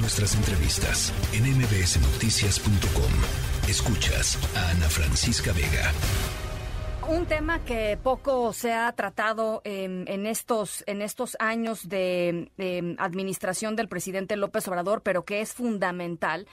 Nuestras entrevistas en mbsnoticias.com. Escuchas a Ana Francisca Vega. Un tema que poco se ha tratado en, estos, en estos años de administración del presidente López Obrador, pero que es fundamental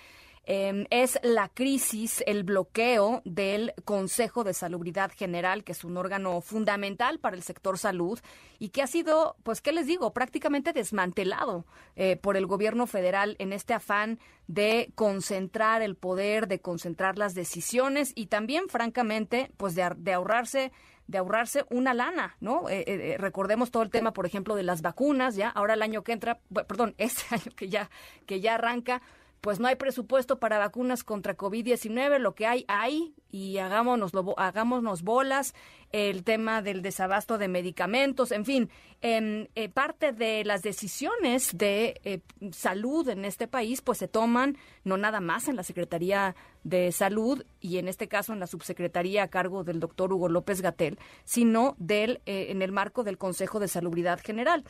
Em, es la crisis, el bloqueo del Consejo de Salubridad General, que es un órgano fundamental para el sector salud y que ha sido, pues, ¿qué les digo?, prácticamente desmantelado eh, por el gobierno federal en este afán de concentrar el poder, de concentrar las decisiones y también, francamente, pues, de, ahorrarse de ahorrarse una lana, ¿no? Eh, eh, recordemos todo el tema, por ejemplo, de las vacunas, ya ahora el año que entra, perdón, este año que ya que ya arranca, pues no hay presupuesto para vacunas contra COVID-19, lo que hay, hay, y hagámonos, hagámonos bolas, el tema del desabasto de medicamentos, en fin, en, eh, parte de las decisiones de eh, salud en este país, pues se toman no nada más en la Secretaría de Salud y en este caso en la subsecretaría a cargo del doctor Hugo López Gatel, sino del, eh, en el marco del Consejo de Salubridad General.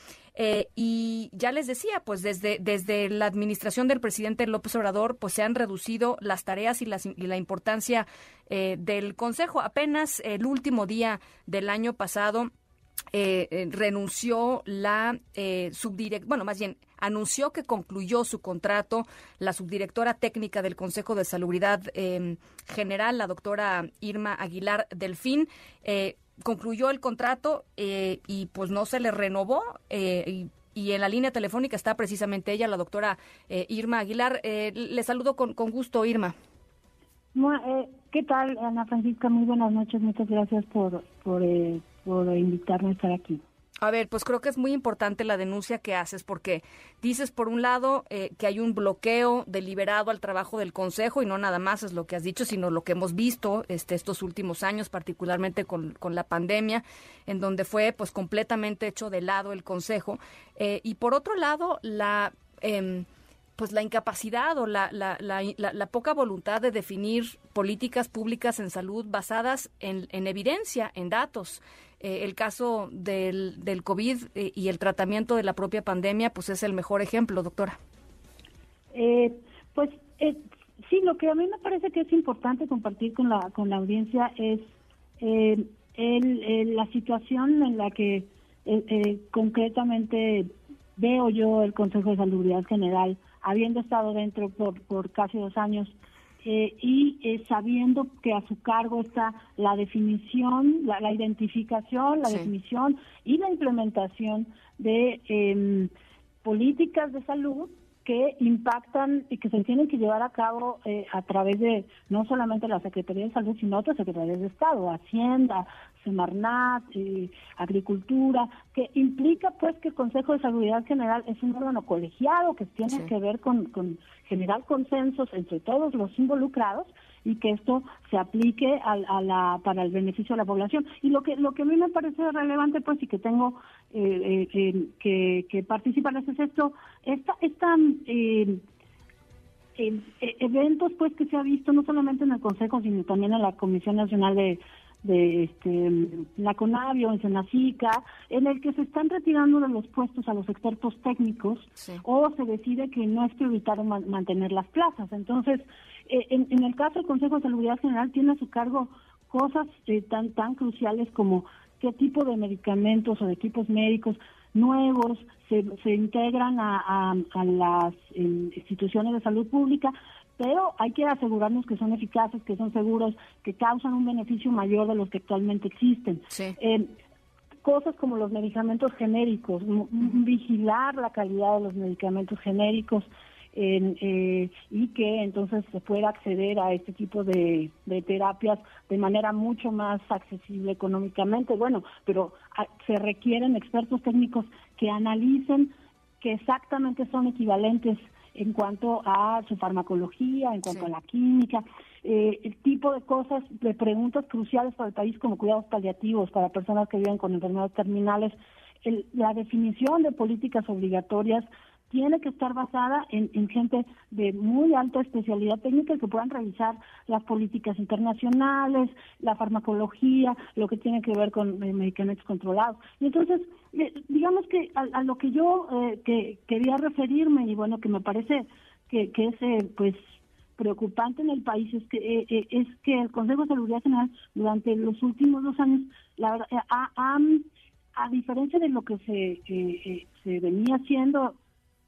y ya les decía, pues desde, desde la administración del presidente López Obrador, pues se han reducido las tareas y, las, y la importancia del Consejo. Apenas el último día del año pasado eh, eh, renunció la eh, subdirectora, bueno, más bien anunció que concluyó su contrato la subdirectora técnica del Consejo de Salubridad em, General, la doctora Irma Aguilar Delfín. concluyó el contrato y pues no se le renovó. Y, en la línea telefónica está precisamente ella, la doctora Irma Aguilar. le saludo con, con gusto, Irma. ¿Qué tal, Ana Francisca? Muy buenas noches. Muchas gracias por, por, eh, por invitarme a estar aquí. A ver, pues creo que es muy importante la denuncia que haces porque dices, por un lado, eh, que hay un bloqueo deliberado al trabajo del Consejo y no nada más es lo que has dicho, sino lo que hemos visto este, estos últimos años, particularmente con, con la pandemia, en donde fue pues completamente hecho de lado el Consejo. Eh, y por otro lado, la... Eh, pues la incapacidad o la, la, la, poca voluntad de definir políticas públicas en salud basadas en, en evidencia, en datos. Eh, el caso del, del COVID eh, y el tratamiento de la propia pandemia, pues es el mejor ejemplo, doctora. Eh, pues sí, lo que a mí me parece que es importante compartir con la, con la audiencia es el, la situación en la que concretamente veo yo el Consejo de Salud General habiendo estado dentro por, por casi dos años eh, y eh, sabiendo que a su cargo está la definición, la, identificación, la definición y la implementación de em, políticas de salud que impactan y que se tienen que llevar a cabo eh, a través de no solamente la Secretaría de Salud, sino otras secretarías de Estado, Hacienda, Semarnat, eh, Agricultura, que implica pues que el Consejo de Salud General es un órgano colegiado que tiene que ver con, con generar consensos entre todos los involucrados y que esto se aplique a, la, para el beneficio de la población. Y lo que lo que a mí me parece relevante, pues, y que tengo eh, eh, que, que, participar es esto, esta, esta eh, eventos pues que se ha visto no solamente en el Consejo, sino también en la Comisión Nacional de de este, la CONAVIO, en Senacica, en el que se están retirando de los puestos a los expertos técnicos o se decide que no es prioritario mantener las plazas. Entonces, eh, en, el caso del Consejo de Salud General tiene a su cargo cosas eh, tan, tan cruciales como qué tipo de medicamentos o de equipos médicos nuevos se, se integran a, a, las instituciones de salud pública, pero hay que asegurarnos que son eficaces, que son seguros, que causan un beneficio mayor de los que actualmente existen. Eh, cosas como los medicamentos genéricos, vigilar la calidad de los medicamentos genéricos eh, y que entonces se pueda acceder a este tipo de, terapias de manera mucho más accesible económicamente. Bueno, pero ah, se requieren expertos técnicos que analicen que exactamente son equivalentes en cuanto a su farmacología, en cuanto a la química, eh, el tipo de cosas, de preguntas cruciales para el país como cuidados paliativos para personas que viven con enfermedades terminales, la definición de políticas obligatorias tiene que estar basada en, gente de muy alta especialidad técnica que puedan revisar las políticas internacionales, la farmacología, lo que tiene que ver con eh, medicamentos controlados. Y entonces, eh, digamos que a, lo que yo eh, que quería referirme y bueno, que me parece que, que es pues preocupante en el país es que es que el Consejo de Seguridad General durante los últimos dos años, la verdad, a diferencia de lo que se, se venía haciendo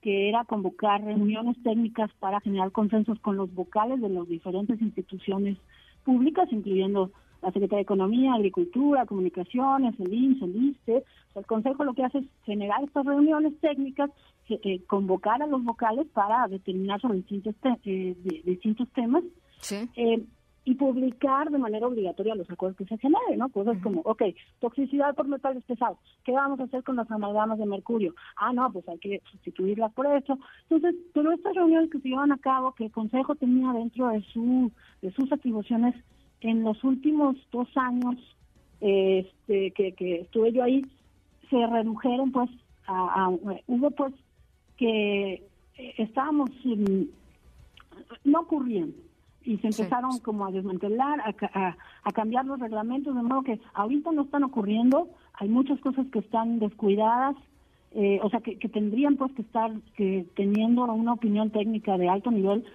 que era convocar reuniones técnicas para generar consensos con los vocales de las diferentes instituciones públicas, incluyendo la Secretaría de Economía, Agricultura, Comunicaciones, el INSS, el ISTE. el Consejo lo que hace es generar estas reuniones técnicas, eh, convocar a los vocales para determinar sobre distintos, eh, distintos temas. Sí. Eh, y publicar de manera obligatoria los acuerdos que se generen, ¿no? Cosas como, ok, toxicidad por metales pesados, ¿qué vamos a hacer con las amalgamas de mercurio? Ah, no, pues hay que sustituirlas por eso. Entonces, pero estas reuniones que se llevan a cabo, que el Consejo tenía dentro de, su, de sus atribuciones en los últimos dos años este, que, que estuve yo ahí, se redujeron pues a, hubo pues que eh, estábamos no ocurriendo y se empezaron como a desmantelar, a, cambiar los reglamentos, de modo que ahorita no están ocurriendo, hay muchas cosas que están descuidadas, eh, o sea, que, tendrían pues que estar que teniendo una opinión técnica de alto nivel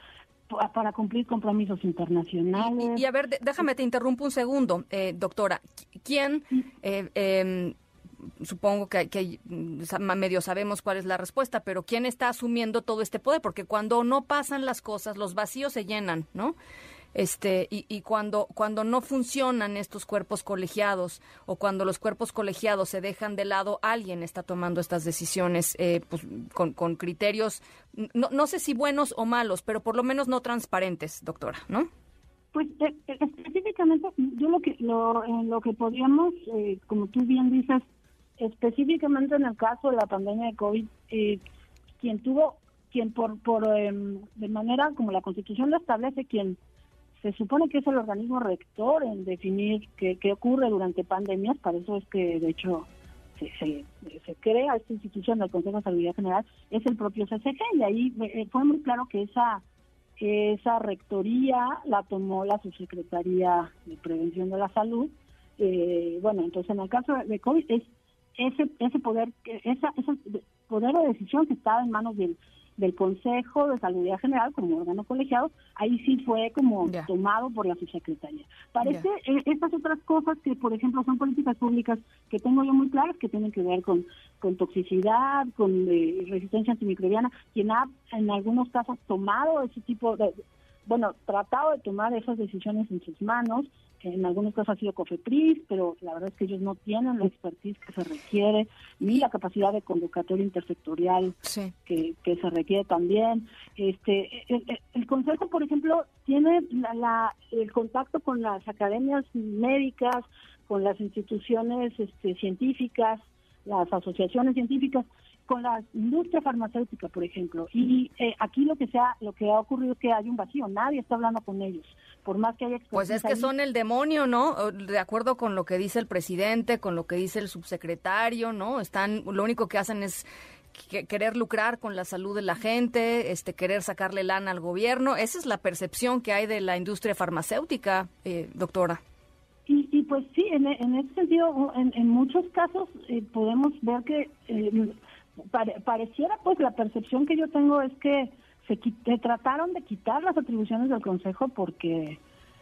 para cumplir compromisos internacionales. Y, a ver, déjame te interrumpo un segundo, eh, doctora. ¿Quién eh, em, supongo que, que, medio sabemos cuál es la respuesta, pero ¿quién está asumiendo todo este poder? Porque cuando no pasan las cosas, los vacíos se llenan, ¿no? Este, y, y cuando, cuando no funcionan estos cuerpos colegiados o cuando los cuerpos colegiados se dejan de lado, alguien está tomando estas decisiones eh, pues, con, con, criterios, no, no sé si buenos o malos, pero por lo menos no transparentes, doctora, ¿no? Pues eh, eh, específicamente, yo lo que lo, lo que podríamos, como tú bien dices, específicamente en el caso de la pandemia de COVID, eh, quien tuvo, quien por, por em, de manera como la Constitución lo establece, quien se supone que es el organismo rector en definir qué, qué ocurre durante pandemias, para eso es que de hecho se, se, crea esta institución del Consejo de Salud General, es el propio CCG y ahí eh, fue muy claro que esa esa rectoría la tomó la subsecretaría de Prevención de la Salud. Eh, bueno, entonces en el caso de COVID es ese ese poder esa, ese poder de decisión que estaba en manos del del Consejo de Salud General como órgano colegiado, ahí sí fue como tomado por la subsecretaría. Parece eh, estas otras cosas que, por ejemplo, son políticas públicas que tengo yo muy claras, que tienen que ver con, con toxicidad, con eh, resistencia antimicrobiana, quien ha en algunos casos tomado ese tipo de, bueno, tratado de tomar esas decisiones en sus manos, en algunos casos ha sido COFEPRIS, pero la verdad es que ellos no tienen la expertise que se requiere, ni la capacidad de convocatoria intersectorial que, que, se requiere también. Este, el, Consejo, por ejemplo, tiene la, el contacto con las academias médicas, con las instituciones este, científicas, las asociaciones científicas, con la industria farmacéutica, por ejemplo. Y eh, aquí lo que sea, lo que ha ocurrido es que hay un vacío, nadie está hablando con ellos, por más que haya Pues es que son el demonio, ¿no? De acuerdo con lo que dice el presidente, con lo que dice el subsecretario, ¿no? Están, lo único que hacen es querer lucrar con la salud de la gente, este querer sacarle lana al gobierno. Esa es la percepción que hay de la industria farmacéutica, eh, doctora. Y, pues sí, en, en ese sentido, en, muchos casos eh, podemos ver que pareciera pues la percepción que yo tengo es que se trataron de quitar las atribuciones del consejo porque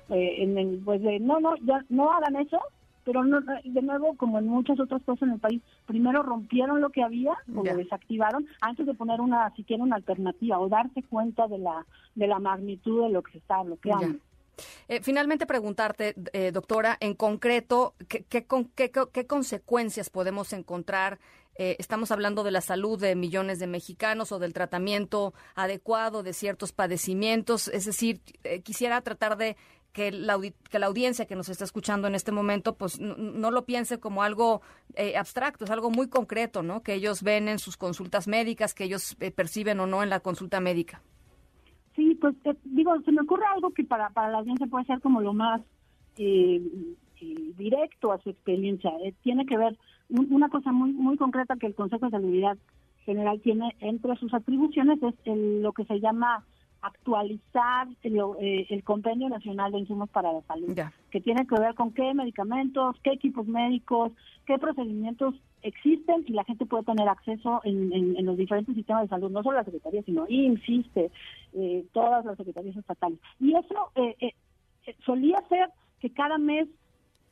eh, en el, pues de, no no ya no hagan eso pero no, de nuevo como en muchas otras cosas en el país primero rompieron lo que había o lo desactivaron antes de poner una siquiera una alternativa o darse cuenta de la de la magnitud de lo que se está bloqueando. Eh, finalmente preguntarte, eh, doctora, en concreto, ¿qué, qué, qué, qué consecuencias podemos encontrar eh, estamos hablando de la salud de millones de mexicanos o del tratamiento adecuado de ciertos padecimientos. Es decir, eh, quisiera tratar de que la, que la audiencia que nos está escuchando en este momento, pues no, lo piense como algo eh, abstracto, es algo muy concreto, ¿no? Que ellos ven en sus consultas médicas, que ellos perciben o no en la consulta médica. Sí, pues digo, se me ocurre algo que para, para la audiencia puede ser como lo más directo a su experiencia. tiene que ver una cosa muy muy concreta que el Consejo de Salubridad general tiene entre sus atribuciones es lo que se llama actualizar el, eh, el, Convenio Nacional de Insumos para la Salud, que tiene que ver con qué medicamentos, qué equipos médicos, qué procedimientos existen y la gente puede tener acceso en, en, los diferentes sistemas de salud, no solo la Secretaría, sino INSISTE, eh, todas las secretarías estatales. Y eso eh, eh, solía ser que cada mes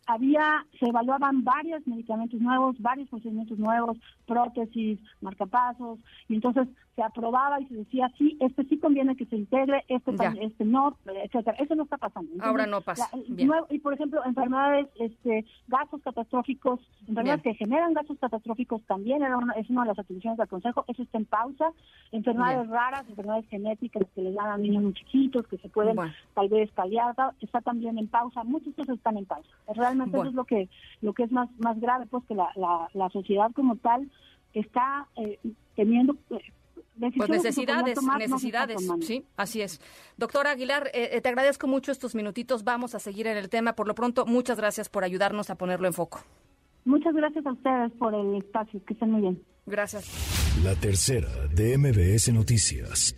había, se evaluaban varios medicamentos nuevos, varios procedimientos nuevos, prótesis, marcapasos, y entonces se aprobaba y se decía, sí, este sí conviene que se integre, este, este no, etcétera. Eso no está pasando. Ahora no pasa. y por ejemplo, enfermedades, este, gastos catastróficos, enfermedades que generan gastos catastróficos también era una, es una de las atribuciones del Consejo, eso está en pausa. Enfermedades raras, enfermedades genéticas que les dan a niños muy chiquitos, que se pueden tal vez paliar, está también en pausa, muchas cosas están en pausa. Realmente eso es lo que lo que es más más grave, pues que la, la, sociedad como tal está eh, teniendo eh, pues necesidades, necesidades, sí, así es. Doctora Aguilar, eh, te agradezco mucho estos minutitos, vamos a seguir en el tema. Por lo pronto, muchas gracias por ayudarnos a ponerlo en foco. Muchas gracias a ustedes por el espacio, que estén muy bien. Gracias. La tercera de MBS Noticias.